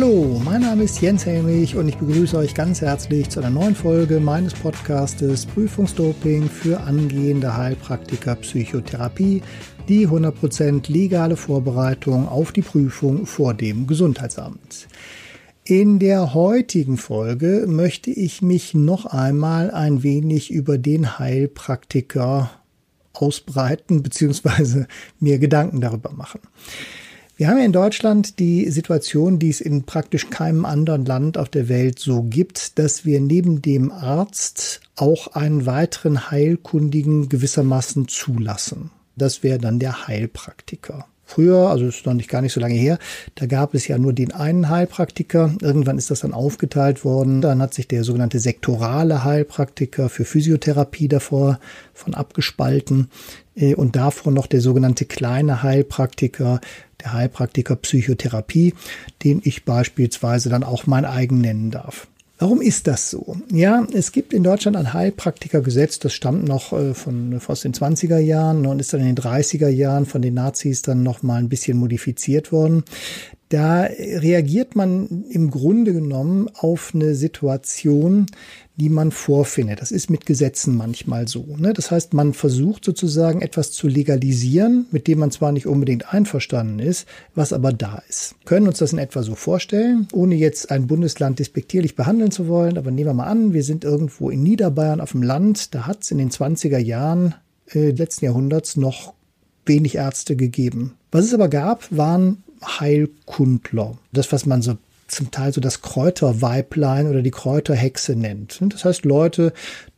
Hallo, mein Name ist Jens Helmich und ich begrüße euch ganz herzlich zu einer neuen Folge meines Podcastes Prüfungsdoping für angehende Heilpraktiker Psychotherapie, die 100% legale Vorbereitung auf die Prüfung vor dem Gesundheitsamt. In der heutigen Folge möchte ich mich noch einmal ein wenig über den Heilpraktiker ausbreiten bzw. mir Gedanken darüber machen. Wir haben ja in Deutschland die Situation, die es in praktisch keinem anderen Land auf der Welt so gibt, dass wir neben dem Arzt auch einen weiteren Heilkundigen gewissermaßen zulassen. Das wäre dann der Heilpraktiker. Früher, also ist noch nicht gar nicht so lange her, da gab es ja nur den einen Heilpraktiker. Irgendwann ist das dann aufgeteilt worden. Dann hat sich der sogenannte sektorale Heilpraktiker für Physiotherapie davor von abgespalten und davor noch der sogenannte kleine Heilpraktiker, der Heilpraktiker Psychotherapie, den ich beispielsweise dann auch mein eigen nennen darf. Warum ist das so? Ja, es gibt in Deutschland ein Heilpraktikergesetz, das stammt noch äh, von aus den 20er Jahren und ist dann in den 30er Jahren von den Nazis dann noch mal ein bisschen modifiziert worden. Da reagiert man im Grunde genommen auf eine Situation, die man vorfindet. Das ist mit Gesetzen manchmal so. Ne? Das heißt, man versucht sozusagen etwas zu legalisieren, mit dem man zwar nicht unbedingt einverstanden ist, was aber da ist. Wir können uns das in etwa so vorstellen, ohne jetzt ein Bundesland despektierlich behandeln zu wollen, aber nehmen wir mal an, wir sind irgendwo in Niederbayern auf dem Land, da hat es in den 20er Jahren äh, letzten Jahrhunderts noch wenig Ärzte gegeben. Was es aber gab, waren Heilkundler. Das, was man so zum Teil so das Kräuterweiblein oder die Kräuterhexe nennt. Das heißt Leute,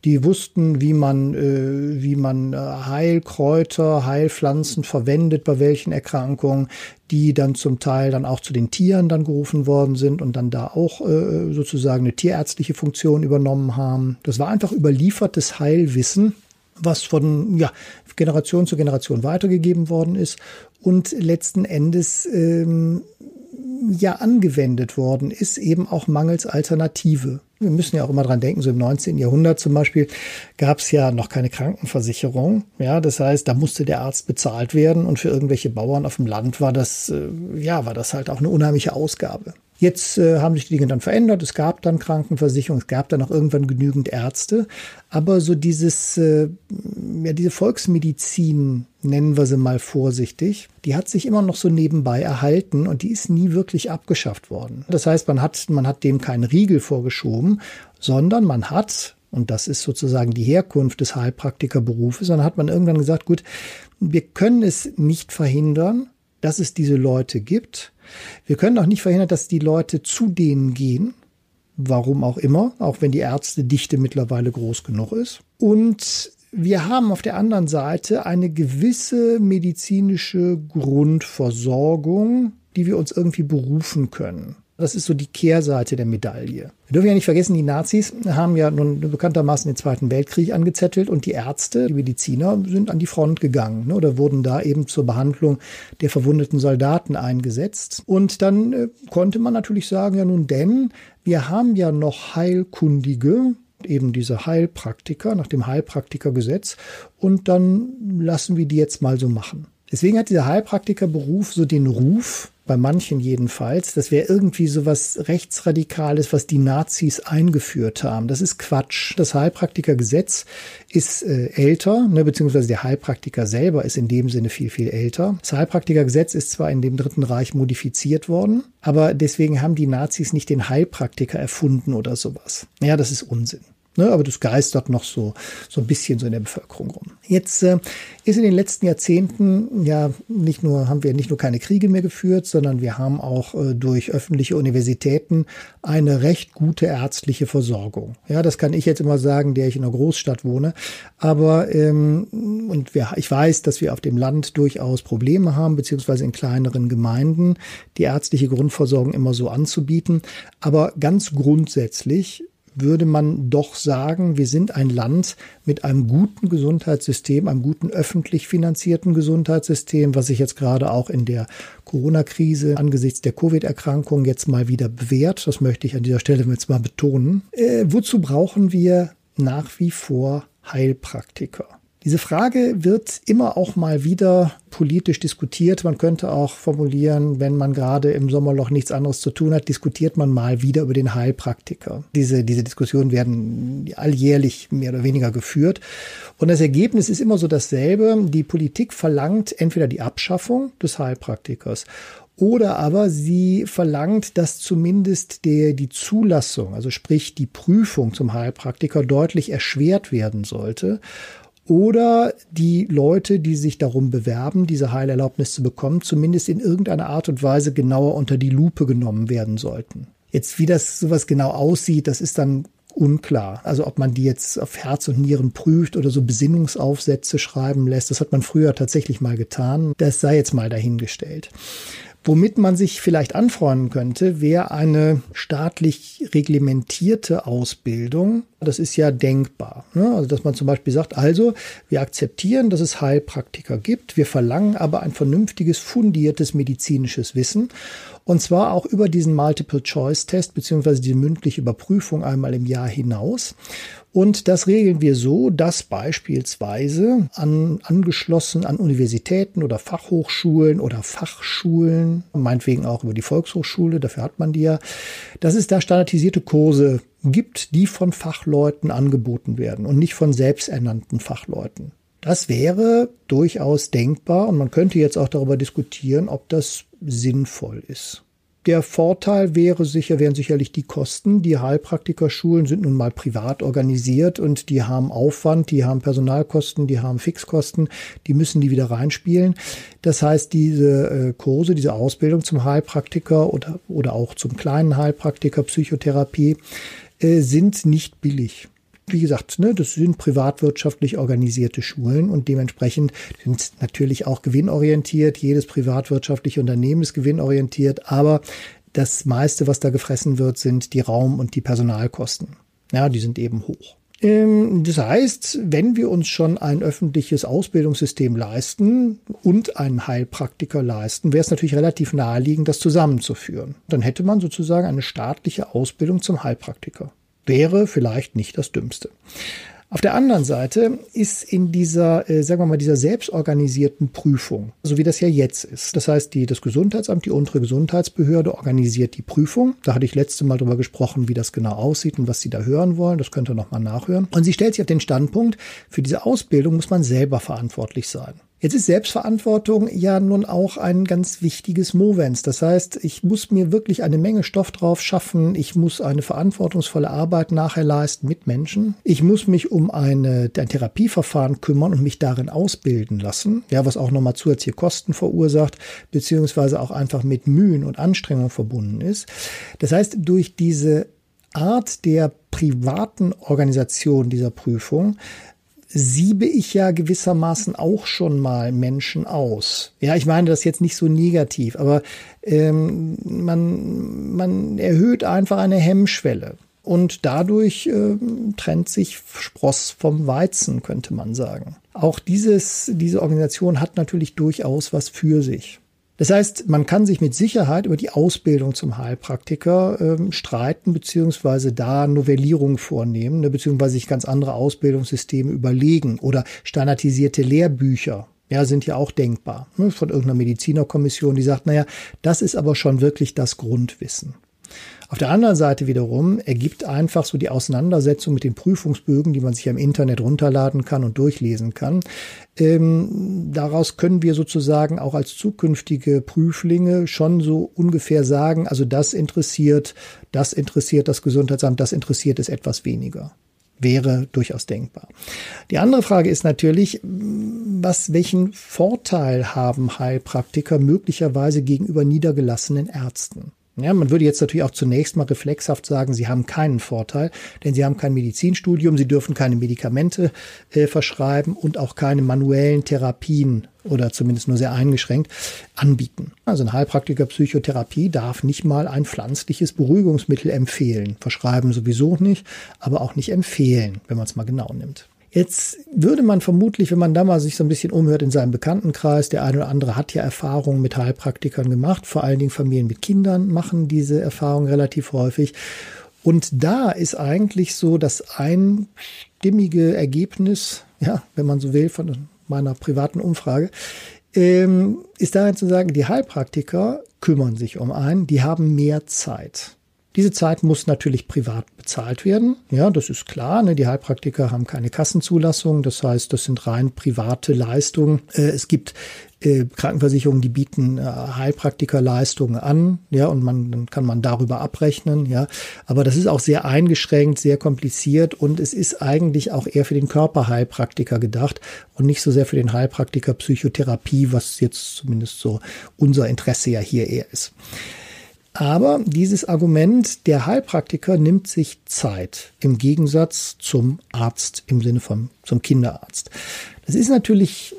die wussten, wie man, äh, wie man äh, Heilkräuter, Heilpflanzen verwendet, bei welchen Erkrankungen, die dann zum Teil dann auch zu den Tieren dann gerufen worden sind und dann da auch äh, sozusagen eine tierärztliche Funktion übernommen haben. Das war einfach überliefertes Heilwissen was von ja, Generation zu Generation weitergegeben worden ist und letzten Endes ähm, ja angewendet worden ist, eben auch mangels Alternative. Wir müssen ja auch immer dran denken, so im 19. Jahrhundert zum Beispiel gab es ja noch keine Krankenversicherung. Ja, das heißt, da musste der Arzt bezahlt werden und für irgendwelche Bauern auf dem Land war das, äh, ja, war das halt auch eine unheimliche Ausgabe. Jetzt äh, haben sich die Dinge dann verändert. Es gab dann Krankenversicherung, es gab dann auch irgendwann genügend Ärzte. Aber so dieses, äh, ja, diese Volksmedizin, nennen wir sie mal vorsichtig, die hat sich immer noch so nebenbei erhalten und die ist nie wirklich abgeschafft worden. Das heißt, man hat, man hat dem keinen Riegel vorgeschoben, sondern man hat und das ist sozusagen die Herkunft des Heilpraktikerberufes. Dann hat man irgendwann gesagt, gut, wir können es nicht verhindern, dass es diese Leute gibt. Wir können auch nicht verhindern, dass die Leute zu denen gehen. Warum auch immer, auch wenn die Ärztedichte mittlerweile groß genug ist. Und wir haben auf der anderen Seite eine gewisse medizinische Grundversorgung, die wir uns irgendwie berufen können. Das ist so die Kehrseite der Medaille. Wir dürfen ja nicht vergessen, die Nazis haben ja nun bekanntermaßen den Zweiten Weltkrieg angezettelt und die Ärzte, die Mediziner sind an die Front gegangen ne, oder wurden da eben zur Behandlung der verwundeten Soldaten eingesetzt. Und dann äh, konnte man natürlich sagen, ja nun denn, wir haben ja noch Heilkundige, eben diese Heilpraktiker nach dem Heilpraktikergesetz und dann lassen wir die jetzt mal so machen. Deswegen hat dieser Heilpraktikerberuf so den Ruf, bei manchen jedenfalls, das wäre irgendwie so was Rechtsradikales, was die Nazis eingeführt haben. Das ist Quatsch. Das Heilpraktikergesetz ist äh, älter, ne, beziehungsweise der Heilpraktiker selber ist in dem Sinne viel, viel älter. Das Heilpraktikergesetz ist zwar in dem Dritten Reich modifiziert worden, aber deswegen haben die Nazis nicht den Heilpraktiker erfunden oder sowas. Ja, das ist Unsinn. Ne, aber das geistert noch so, so ein bisschen so in der Bevölkerung rum. Jetzt äh, ist in den letzten Jahrzehnten ja nicht nur, haben wir nicht nur keine Kriege mehr geführt, sondern wir haben auch äh, durch öffentliche Universitäten eine recht gute ärztliche Versorgung. Ja, das kann ich jetzt immer sagen, der ich in einer Großstadt wohne. Aber ähm, und wir, ich weiß, dass wir auf dem Land durchaus Probleme haben, beziehungsweise in kleineren Gemeinden die ärztliche Grundversorgung immer so anzubieten. Aber ganz grundsätzlich würde man doch sagen, wir sind ein Land mit einem guten Gesundheitssystem, einem guten öffentlich finanzierten Gesundheitssystem, was sich jetzt gerade auch in der Corona-Krise angesichts der Covid-Erkrankung jetzt mal wieder bewährt. Das möchte ich an dieser Stelle jetzt mal betonen. Äh, wozu brauchen wir nach wie vor Heilpraktiker? Diese Frage wird immer auch mal wieder politisch diskutiert. Man könnte auch formulieren, wenn man gerade im Sommerloch nichts anderes zu tun hat, diskutiert man mal wieder über den Heilpraktiker. Diese, diese Diskussionen werden alljährlich mehr oder weniger geführt. Und das Ergebnis ist immer so dasselbe. Die Politik verlangt entweder die Abschaffung des Heilpraktikers oder aber sie verlangt, dass zumindest der, die Zulassung, also sprich die Prüfung zum Heilpraktiker deutlich erschwert werden sollte oder die Leute, die sich darum bewerben, diese Heilerlaubnis zu bekommen, zumindest in irgendeiner Art und Weise genauer unter die Lupe genommen werden sollten. Jetzt, wie das sowas genau aussieht, das ist dann unklar. Also ob man die jetzt auf Herz und Nieren prüft oder so Besinnungsaufsätze schreiben lässt, das hat man früher tatsächlich mal getan. Das sei jetzt mal dahingestellt. Womit man sich vielleicht anfreunden könnte, wäre eine staatlich reglementierte Ausbildung. Das ist ja denkbar. Ne? Also, dass man zum Beispiel sagt, also, wir akzeptieren, dass es Heilpraktiker gibt. Wir verlangen aber ein vernünftiges, fundiertes medizinisches Wissen. Und zwar auch über diesen Multiple-Choice-Test beziehungsweise die mündliche Überprüfung einmal im Jahr hinaus. Und das regeln wir so, dass beispielsweise an, angeschlossen an Universitäten oder Fachhochschulen oder Fachschulen, meinetwegen auch über die Volkshochschule, dafür hat man die ja, dass es da standardisierte Kurse gibt, die von Fachleuten angeboten werden und nicht von selbsternannten Fachleuten. Das wäre durchaus denkbar und man könnte jetzt auch darüber diskutieren, ob das sinnvoll ist. Der Vorteil wäre sicher, wären sicherlich die Kosten. Die Heilpraktikerschulen sind nun mal privat organisiert und die haben Aufwand, die haben Personalkosten, die haben Fixkosten, die müssen die wieder reinspielen. Das heißt, diese äh, Kurse, diese Ausbildung zum Heilpraktiker oder, oder auch zum kleinen Heilpraktiker Psychotherapie äh, sind nicht billig wie gesagt, ne, das sind privatwirtschaftlich organisierte Schulen und dementsprechend sind natürlich auch gewinnorientiert. Jedes privatwirtschaftliche Unternehmen ist gewinnorientiert, aber das meiste, was da gefressen wird, sind die Raum- und die Personalkosten. Ja, die sind eben hoch. Ähm, das heißt, wenn wir uns schon ein öffentliches Ausbildungssystem leisten und einen Heilpraktiker leisten, wäre es natürlich relativ naheliegend, das zusammenzuführen. Dann hätte man sozusagen eine staatliche Ausbildung zum Heilpraktiker wäre vielleicht nicht das Dümmste. Auf der anderen Seite ist in dieser, äh, sagen wir mal, dieser selbstorganisierten Prüfung, so wie das ja jetzt ist. Das heißt, die, das Gesundheitsamt, die untere Gesundheitsbehörde organisiert die Prüfung. Da hatte ich letzte Mal drüber gesprochen, wie das genau aussieht und was Sie da hören wollen. Das könnt ihr nochmal nachhören. Und sie stellt sich auf den Standpunkt, für diese Ausbildung muss man selber verantwortlich sein. Jetzt ist Selbstverantwortung ja nun auch ein ganz wichtiges Movens. Das heißt, ich muss mir wirklich eine Menge Stoff drauf schaffen. Ich muss eine verantwortungsvolle Arbeit nachher leisten mit Menschen. Ich muss mich um eine, ein Therapieverfahren kümmern und mich darin ausbilden lassen. Ja, was auch nochmal zusätzliche Kosten verursacht, beziehungsweise auch einfach mit Mühen und Anstrengungen verbunden ist. Das heißt, durch diese Art der privaten Organisation dieser Prüfung siebe ich ja gewissermaßen auch schon mal Menschen aus. Ja, ich meine das jetzt nicht so negativ, aber ähm, man, man erhöht einfach eine Hemmschwelle. Und dadurch äh, trennt sich Spross vom Weizen, könnte man sagen. Auch dieses, diese Organisation hat natürlich durchaus was für sich. Das heißt, man kann sich mit Sicherheit über die Ausbildung zum Heilpraktiker ähm, streiten, beziehungsweise da Novellierungen vornehmen, ne, beziehungsweise sich ganz andere Ausbildungssysteme überlegen oder standardisierte Lehrbücher. Ja, sind ja auch denkbar. Ne, von irgendeiner Medizinerkommission, die sagt, naja, das ist aber schon wirklich das Grundwissen. Auf der anderen Seite wiederum ergibt einfach so die Auseinandersetzung mit den Prüfungsbögen, die man sich im Internet runterladen kann und durchlesen kann. Ähm, daraus können wir sozusagen auch als zukünftige Prüflinge schon so ungefähr sagen, also das interessiert, das interessiert das Gesundheitsamt, das interessiert es etwas weniger wäre durchaus denkbar. Die andere Frage ist natürlich, was, welchen Vorteil haben Heilpraktiker möglicherweise gegenüber niedergelassenen Ärzten? Ja, man würde jetzt natürlich auch zunächst mal reflexhaft sagen, sie haben keinen Vorteil, denn sie haben kein Medizinstudium, sie dürfen keine Medikamente äh, verschreiben und auch keine manuellen Therapien oder zumindest nur sehr eingeschränkt anbieten. Also ein Heilpraktiker Psychotherapie darf nicht mal ein pflanzliches Beruhigungsmittel empfehlen, verschreiben sowieso nicht, aber auch nicht empfehlen, wenn man es mal genau nimmt. Jetzt würde man vermutlich, wenn man da mal sich so ein bisschen umhört in seinem Bekanntenkreis, der eine oder andere hat ja Erfahrungen mit Heilpraktikern gemacht, vor allen Dingen Familien mit Kindern machen diese Erfahrungen relativ häufig. Und da ist eigentlich so das einstimmige Ergebnis ja, wenn man so will, von meiner privaten Umfrage, ähm, ist darin zu sagen, die Heilpraktiker kümmern sich um einen, die haben mehr Zeit. Diese Zeit muss natürlich privat bezahlt werden. Ja, das ist klar. Ne? Die Heilpraktiker haben keine Kassenzulassung. Das heißt, das sind rein private Leistungen. Äh, es gibt äh, Krankenversicherungen, die bieten äh, Heilpraktikerleistungen an. Ja, und man, dann kann man darüber abrechnen. Ja, aber das ist auch sehr eingeschränkt, sehr kompliziert und es ist eigentlich auch eher für den Körperheilpraktiker gedacht und nicht so sehr für den Heilpraktiker Psychotherapie, was jetzt zumindest so unser Interesse ja hier eher ist. Aber dieses Argument, der Heilpraktiker nimmt sich Zeit im Gegensatz zum Arzt im Sinne von zum Kinderarzt. Das ist natürlich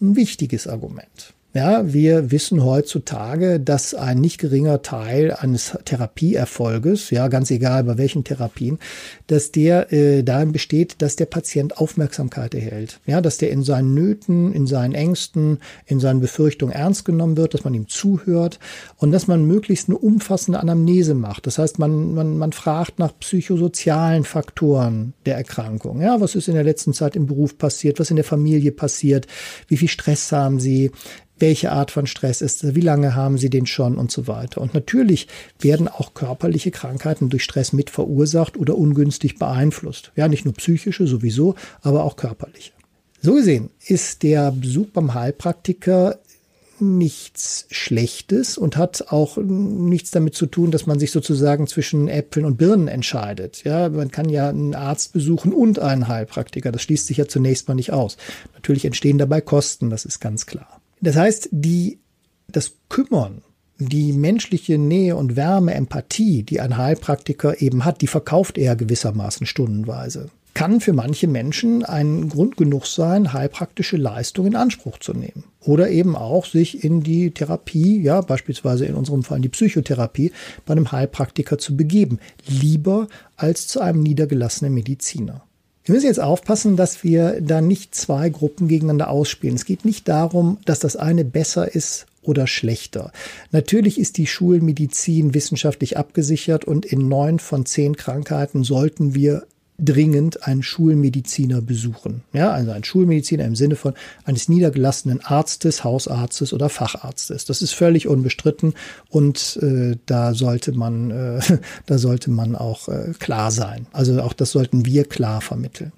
ein wichtiges Argument. Ja, wir wissen heutzutage, dass ein nicht geringer Teil eines Therapieerfolges, ja, ganz egal bei welchen Therapien, dass der äh, darin besteht, dass der Patient Aufmerksamkeit erhält. Ja, dass der in seinen Nöten, in seinen Ängsten, in seinen Befürchtungen ernst genommen wird, dass man ihm zuhört und dass man möglichst eine umfassende Anamnese macht. Das heißt, man, man, man fragt nach psychosozialen Faktoren der Erkrankung. Ja, was ist in der letzten Zeit im Beruf passiert? Was in der Familie passiert? Wie viel Stress haben Sie? Welche Art von Stress ist wie lange haben sie den schon und so weiter. Und natürlich werden auch körperliche Krankheiten durch Stress mit verursacht oder ungünstig beeinflusst. Ja, nicht nur psychische sowieso, aber auch körperliche. So gesehen ist der Besuch beim Heilpraktiker nichts Schlechtes und hat auch nichts damit zu tun, dass man sich sozusagen zwischen Äpfeln und Birnen entscheidet. Ja, man kann ja einen Arzt besuchen und einen Heilpraktiker. Das schließt sich ja zunächst mal nicht aus. Natürlich entstehen dabei Kosten, das ist ganz klar. Das heißt, die, das Kümmern, die menschliche Nähe und Wärme, Empathie, die ein Heilpraktiker eben hat, die verkauft er gewissermaßen stundenweise. Kann für manche Menschen ein Grund genug sein, heilpraktische Leistung in Anspruch zu nehmen. Oder eben auch sich in die Therapie, ja, beispielsweise in unserem Fall in die Psychotherapie, bei einem Heilpraktiker zu begeben. Lieber als zu einem niedergelassenen Mediziner. Wir müssen jetzt aufpassen, dass wir da nicht zwei Gruppen gegeneinander ausspielen. Es geht nicht darum, dass das eine besser ist oder schlechter. Natürlich ist die Schulmedizin wissenschaftlich abgesichert und in neun von zehn Krankheiten sollten wir dringend einen Schulmediziner besuchen. Ja, also ein Schulmediziner im Sinne von eines niedergelassenen Arztes, Hausarztes oder Facharztes. Das ist völlig unbestritten und äh, da sollte man, äh, da sollte man auch äh, klar sein. Also auch das sollten wir klar vermitteln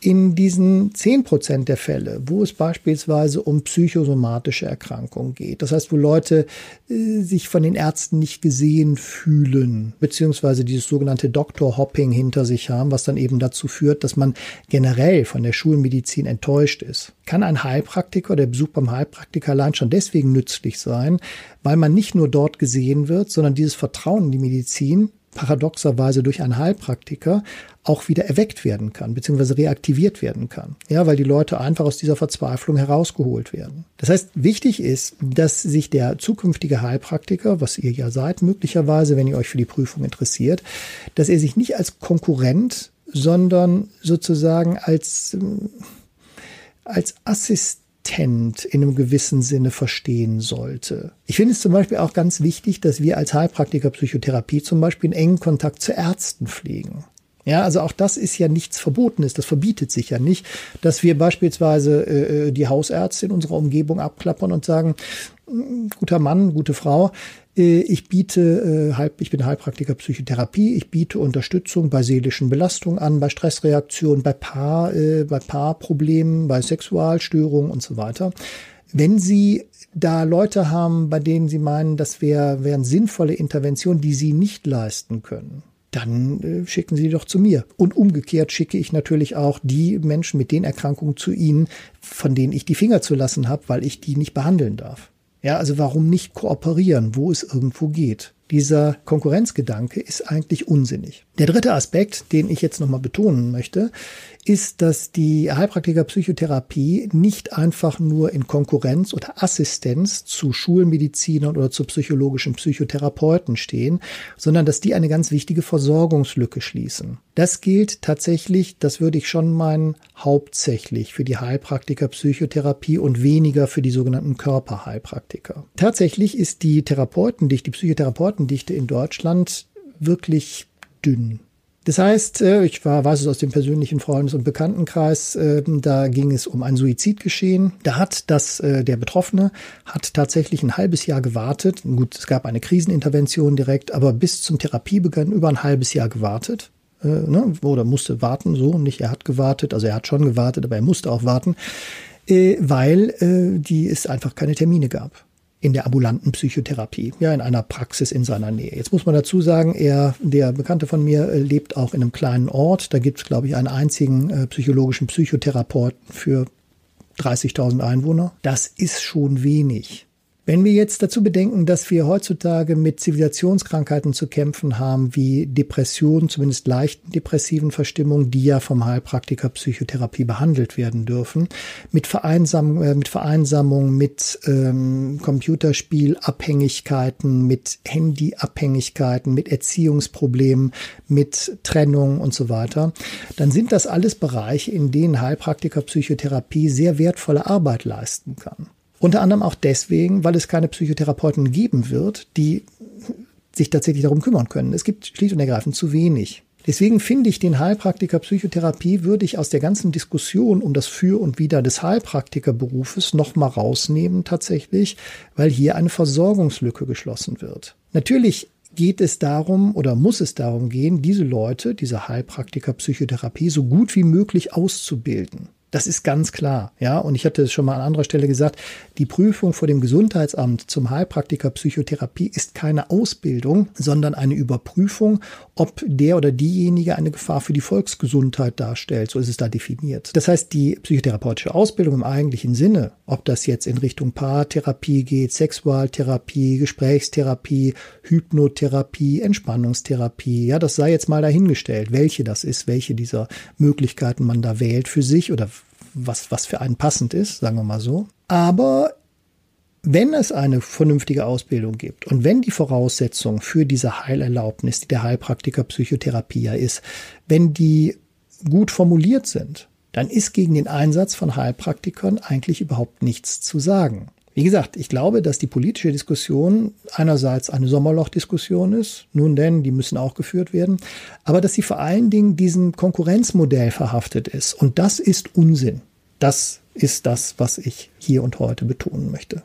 in diesen 10 Prozent der Fälle, wo es beispielsweise um psychosomatische Erkrankungen geht, das heißt, wo Leute äh, sich von den Ärzten nicht gesehen fühlen, beziehungsweise dieses sogenannte Doktor-Hopping hinter sich haben, was dann eben dazu führt, dass man generell von der Schulmedizin enttäuscht ist, kann ein Heilpraktiker, der Besuch beim Heilpraktiker allein schon deswegen nützlich sein, weil man nicht nur dort gesehen wird, sondern dieses Vertrauen in die Medizin paradoxerweise durch einen Heilpraktiker auch wieder erweckt werden kann, beziehungsweise reaktiviert werden kann. Ja, weil die Leute einfach aus dieser Verzweiflung herausgeholt werden. Das heißt, wichtig ist, dass sich der zukünftige Heilpraktiker, was ihr ja seid, möglicherweise, wenn ihr euch für die Prüfung interessiert, dass er sich nicht als Konkurrent, sondern sozusagen als, als Assistent Patent in einem gewissen Sinne verstehen sollte. Ich finde es zum Beispiel auch ganz wichtig, dass wir als Heilpraktiker Psychotherapie zum Beispiel einen engen Kontakt zu Ärzten pflegen. Ja, also auch das ist ja nichts Verbotenes, das verbietet sich ja nicht, dass wir beispielsweise äh, die Hausärzte in unserer Umgebung abklappern und sagen, hm, guter Mann, gute Frau, äh, ich biete, äh, ich bin Heilpraktiker Psychotherapie, ich biete Unterstützung bei seelischen Belastungen an, bei Stressreaktionen, bei Paar, äh, bei Paarproblemen, bei Sexualstörungen und so weiter. Wenn Sie da Leute haben, bei denen Sie meinen, das wäre wären sinnvolle Interventionen, die Sie nicht leisten können, dann äh, schicken Sie doch zu mir. Und umgekehrt schicke ich natürlich auch die Menschen mit den Erkrankungen zu Ihnen, von denen ich die Finger zu lassen habe, weil ich die nicht behandeln darf. Ja, also warum nicht kooperieren, wo es irgendwo geht? Dieser Konkurrenzgedanke ist eigentlich unsinnig. Der dritte Aspekt, den ich jetzt nochmal betonen möchte, ist, dass die Heilpraktiker Psychotherapie nicht einfach nur in Konkurrenz oder Assistenz zu Schulmedizinern oder zu psychologischen Psychotherapeuten stehen, sondern dass die eine ganz wichtige Versorgungslücke schließen. Das gilt tatsächlich, das würde ich schon meinen, hauptsächlich für die Heilpraktiker Psychotherapie und weniger für die sogenannten Körperheilpraktiker. Tatsächlich ist die Therapeutendichte, die Psychotherapeutendichte in Deutschland wirklich dünn. Das heißt, äh, ich war, weiß es aus dem persönlichen Freundes- und Bekanntenkreis, ähm, da ging es um ein Suizidgeschehen. Da hat das, äh, der Betroffene hat tatsächlich ein halbes Jahr gewartet. Gut, es gab eine Krisenintervention direkt, aber bis zum Therapiebeginn über ein halbes Jahr gewartet. Äh, ne, oder musste warten, so nicht, er hat gewartet, also er hat schon gewartet, aber er musste auch warten, weil die es einfach keine Termine gab in der ambulanten Psychotherapie, ja, in einer Praxis in seiner Nähe. Jetzt muss man dazu sagen, er, der Bekannte von mir, äh, lebt auch in einem kleinen Ort. Da gibt es, glaube ich, einen einzigen äh, psychologischen Psychotherapeuten für 30.000 Einwohner. Das ist schon wenig. Wenn wir jetzt dazu bedenken, dass wir heutzutage mit Zivilisationskrankheiten zu kämpfen haben, wie Depressionen, zumindest leichten depressiven Verstimmungen, die ja vom Heilpraktiker Psychotherapie behandelt werden dürfen, mit, Vereinsam äh, mit Vereinsamung, mit ähm, Computerspielabhängigkeiten, mit Handyabhängigkeiten, mit Erziehungsproblemen, mit Trennung und so weiter, dann sind das alles Bereiche, in denen Heilpraktiker Psychotherapie sehr wertvolle Arbeit leisten kann. Unter anderem auch deswegen, weil es keine Psychotherapeuten geben wird, die sich tatsächlich darum kümmern können. Es gibt schlicht und ergreifend zu wenig. Deswegen finde ich den Heilpraktiker Psychotherapie würde ich aus der ganzen Diskussion um das Für und Wider des Heilpraktikerberufes nochmal rausnehmen tatsächlich, weil hier eine Versorgungslücke geschlossen wird. Natürlich geht es darum oder muss es darum gehen, diese Leute, diese Heilpraktiker Psychotherapie so gut wie möglich auszubilden. Das ist ganz klar. Ja, und ich hatte es schon mal an anderer Stelle gesagt, die Prüfung vor dem Gesundheitsamt zum Heilpraktiker Psychotherapie ist keine Ausbildung, sondern eine Überprüfung, ob der oder diejenige eine Gefahr für die Volksgesundheit darstellt. So ist es da definiert. Das heißt, die psychotherapeutische Ausbildung im eigentlichen Sinne, ob das jetzt in Richtung Paartherapie geht, Sexualtherapie, Gesprächstherapie, Hypnotherapie, Entspannungstherapie, ja, das sei jetzt mal dahingestellt, welche das ist, welche dieser Möglichkeiten man da wählt für sich oder was, was für einen passend ist, sagen wir mal so. Aber wenn es eine vernünftige Ausbildung gibt und wenn die Voraussetzung für diese Heilerlaubnis, die der Heilpraktiker Psychotherapie ja ist, wenn die gut formuliert sind, dann ist gegen den Einsatz von Heilpraktikern eigentlich überhaupt nichts zu sagen. Wie gesagt, ich glaube, dass die politische Diskussion einerseits eine Sommerlochdiskussion ist, nun denn, die müssen auch geführt werden, aber dass sie vor allen Dingen diesem Konkurrenzmodell verhaftet ist. Und das ist Unsinn. Das ist das, was ich hier und heute betonen möchte.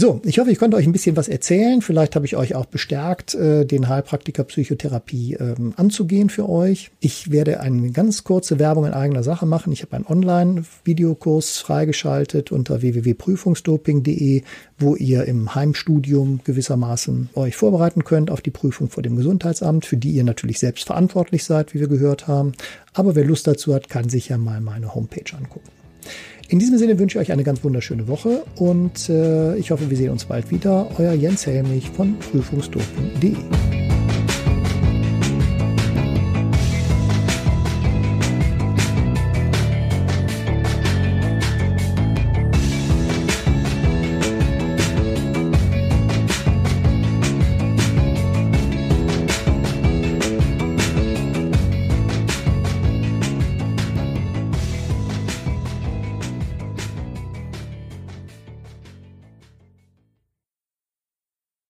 So, ich hoffe, ich konnte euch ein bisschen was erzählen. Vielleicht habe ich euch auch bestärkt, äh, den Heilpraktiker Psychotherapie ähm, anzugehen für euch. Ich werde eine ganz kurze Werbung in eigener Sache machen. Ich habe einen Online-Videokurs freigeschaltet unter www.prüfungsdoping.de, wo ihr im Heimstudium gewissermaßen euch vorbereiten könnt auf die Prüfung vor dem Gesundheitsamt, für die ihr natürlich selbst verantwortlich seid, wie wir gehört haben. Aber wer Lust dazu hat, kann sich ja mal meine Homepage angucken. In diesem Sinne wünsche ich euch eine ganz wunderschöne Woche und äh, ich hoffe, wir sehen uns bald wieder. Euer Jens Helmich von prüfungsdoping.de.